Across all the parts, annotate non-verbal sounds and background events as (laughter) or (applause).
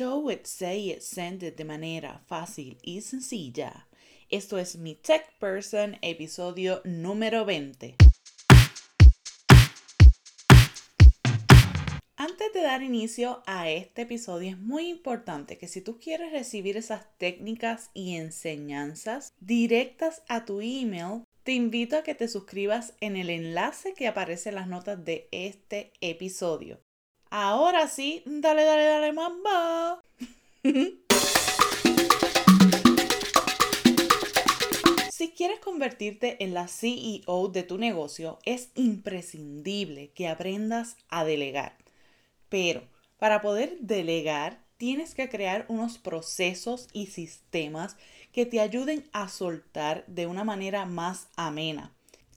Show it, say it, send it de manera fácil y sencilla. Esto es mi Tech Person, episodio número 20. Antes de dar inicio a este episodio es muy importante que si tú quieres recibir esas técnicas y enseñanzas directas a tu email, te invito a que te suscribas en el enlace que aparece en las notas de este episodio. Ahora sí, dale, dale, dale, mamá. (laughs) Si quieres convertirte en la CEO de tu negocio, es imprescindible que aprendas a delegar. Pero para poder delegar, tienes que crear unos procesos y sistemas que te ayuden a soltar de una manera más amena.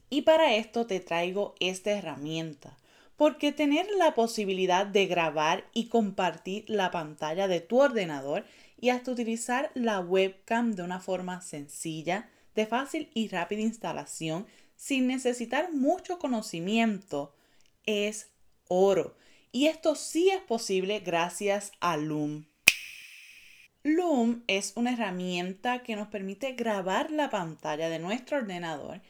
Y para esto te traigo esta herramienta, porque tener la posibilidad de grabar y compartir la pantalla de tu ordenador y hasta utilizar la webcam de una forma sencilla, de fácil y rápida instalación sin necesitar mucho conocimiento es oro. Y esto sí es posible gracias a Loom. Loom es una herramienta que nos permite grabar la pantalla de nuestro ordenador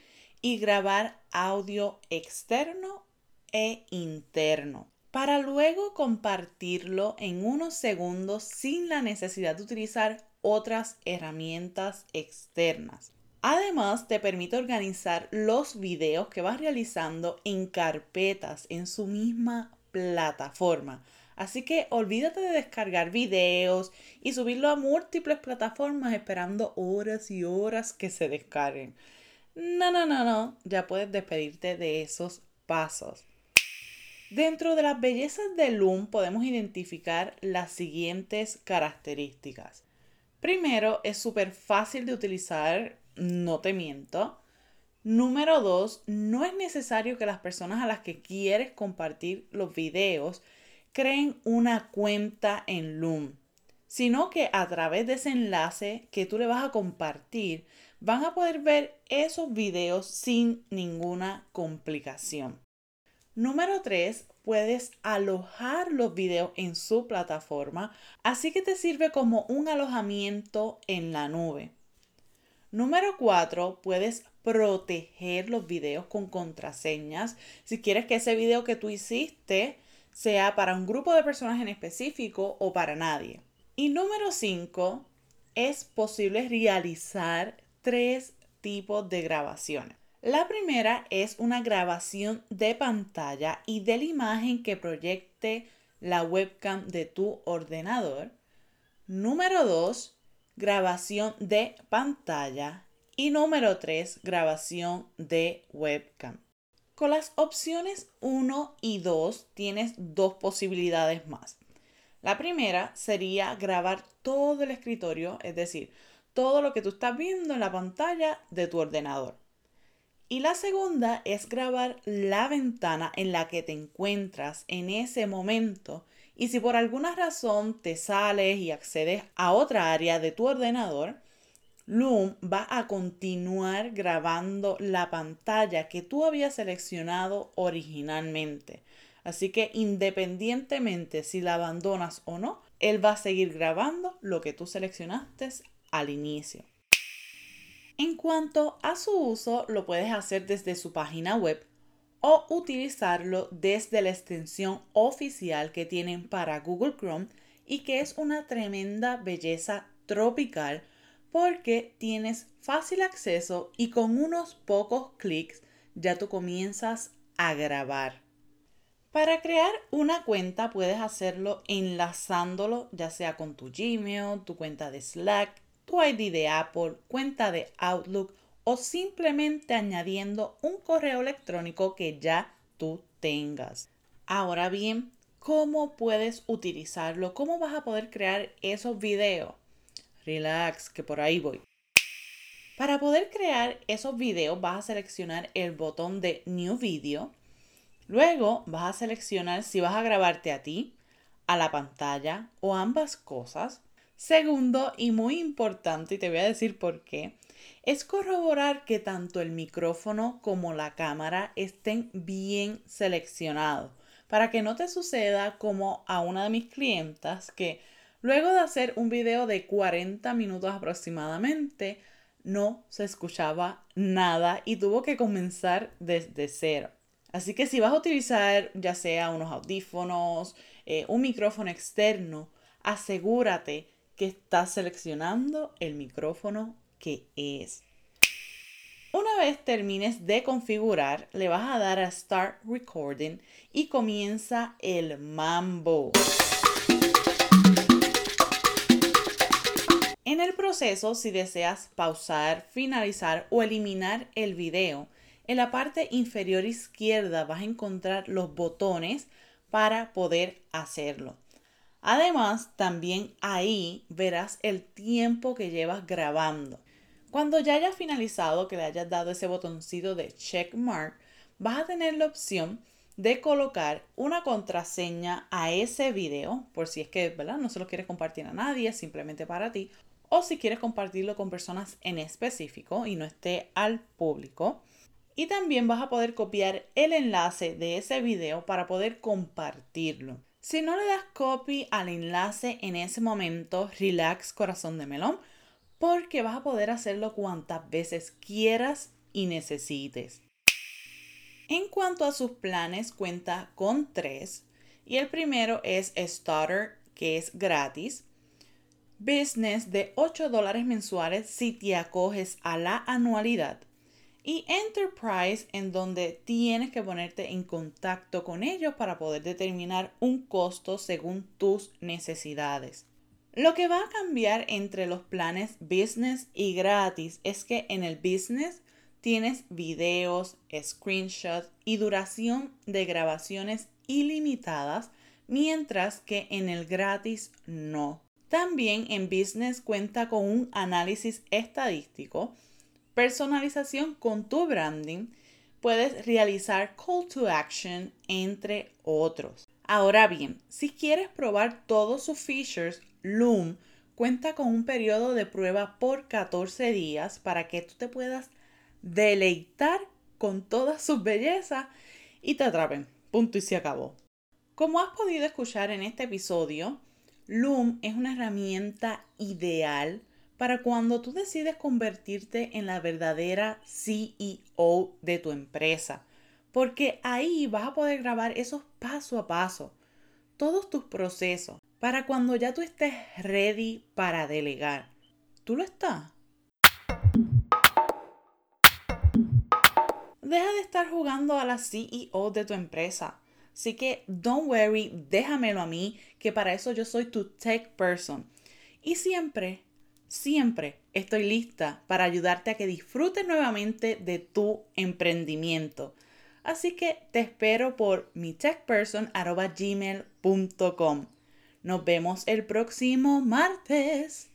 y grabar audio externo e interno para luego compartirlo en unos segundos sin la necesidad de utilizar otras herramientas externas. Además, te permite organizar los videos que vas realizando en carpetas en su misma plataforma. Así que olvídate de descargar videos y subirlo a múltiples plataformas esperando horas y horas que se descarguen. No, no, no, no, ya puedes despedirte de esos pasos. Dentro de las bellezas de Loom podemos identificar las siguientes características. Primero, es súper fácil de utilizar no te miento. Número dos, no es necesario que las personas a las que quieres compartir los videos creen una cuenta en Loom, sino que a través de ese enlace que tú le vas a compartir, van a poder ver esos videos sin ninguna complicación. Número 3, puedes alojar los videos en su plataforma, así que te sirve como un alojamiento en la nube. Número 4, puedes proteger los videos con contraseñas. Si quieres que ese video que tú hiciste sea para un grupo de personas en específico o para nadie. Y número 5, es posible realizar tres tipos de grabaciones. La primera es una grabación de pantalla y de la imagen que proyecte la webcam de tu ordenador. Número 2, grabación de pantalla y número 3, grabación de webcam. Con las opciones 1 y 2 tienes dos posibilidades más. La primera sería grabar todo el escritorio, es decir, todo lo que tú estás viendo en la pantalla de tu ordenador. Y la segunda es grabar la ventana en la que te encuentras en ese momento y si por alguna razón te sales y accedes a otra área de tu ordenador, Loom va a continuar grabando la pantalla que tú habías seleccionado originalmente. Así que independientemente si la abandonas o no, él va a seguir grabando lo que tú seleccionaste al inicio. En cuanto a su uso, lo puedes hacer desde su página web o utilizarlo desde la extensión oficial que tienen para Google Chrome y que es una tremenda belleza tropical porque tienes fácil acceso y con unos pocos clics ya tú comienzas a grabar. Para crear una cuenta puedes hacerlo enlazándolo ya sea con tu Gmail, tu cuenta de Slack, tu ID de Apple, cuenta de Outlook o simplemente añadiendo un correo electrónico que ya tú tengas. Ahora bien, ¿cómo puedes utilizarlo? ¿Cómo vas a poder crear esos videos? Relax, que por ahí voy. Para poder crear esos videos vas a seleccionar el botón de New Video. Luego vas a seleccionar si vas a grabarte a ti, a la pantalla o ambas cosas. Segundo y muy importante, y te voy a decir por qué, es corroborar que tanto el micrófono como la cámara estén bien seleccionados para que no te suceda como a una de mis clientas que Luego de hacer un video de 40 minutos aproximadamente, no se escuchaba nada y tuvo que comenzar desde cero. Así que si vas a utilizar ya sea unos audífonos, eh, un micrófono externo, asegúrate que estás seleccionando el micrófono que es. Una vez termines de configurar, le vas a dar a Start Recording y comienza el mambo. En el proceso, si deseas pausar, finalizar o eliminar el video, en la parte inferior izquierda vas a encontrar los botones para poder hacerlo. Además, también ahí verás el tiempo que llevas grabando. Cuando ya hayas finalizado, que le hayas dado ese botoncito de check mark, vas a tener la opción de colocar una contraseña a ese video, por si es que ¿verdad? no se lo quieres compartir a nadie, simplemente para ti, o si quieres compartirlo con personas en específico y no esté al público. Y también vas a poder copiar el enlace de ese video para poder compartirlo. Si no le das copy al enlace en ese momento, relax corazón de melón, porque vas a poder hacerlo cuantas veces quieras y necesites. En cuanto a sus planes, cuenta con tres. Y el primero es Starter, que es gratis. Business de 8 dólares mensuales si te acoges a la anualidad. Y Enterprise, en donde tienes que ponerte en contacto con ellos para poder determinar un costo según tus necesidades. Lo que va a cambiar entre los planes business y gratis es que en el business tienes videos, screenshots y duración de grabaciones ilimitadas, mientras que en el gratis no. También en business cuenta con un análisis estadístico, personalización con tu branding, puedes realizar call to action, entre otros. Ahora bien, si quieres probar todos sus features, Loom cuenta con un periodo de prueba por 14 días para que tú te puedas deleitar con toda su belleza y te atrapen. Punto y se acabó. Como has podido escuchar en este episodio, Loom es una herramienta ideal para cuando tú decides convertirte en la verdadera CEO de tu empresa, porque ahí vas a poder grabar esos paso a paso, todos tus procesos, para cuando ya tú estés ready para delegar. ¿Tú lo estás? Deja de estar jugando a la CEO de tu empresa. Así que, don't worry, déjamelo a mí, que para eso yo soy tu tech person. Y siempre, siempre estoy lista para ayudarte a que disfrutes nuevamente de tu emprendimiento. Así que te espero por mi techperson.gmail.com. Nos vemos el próximo martes.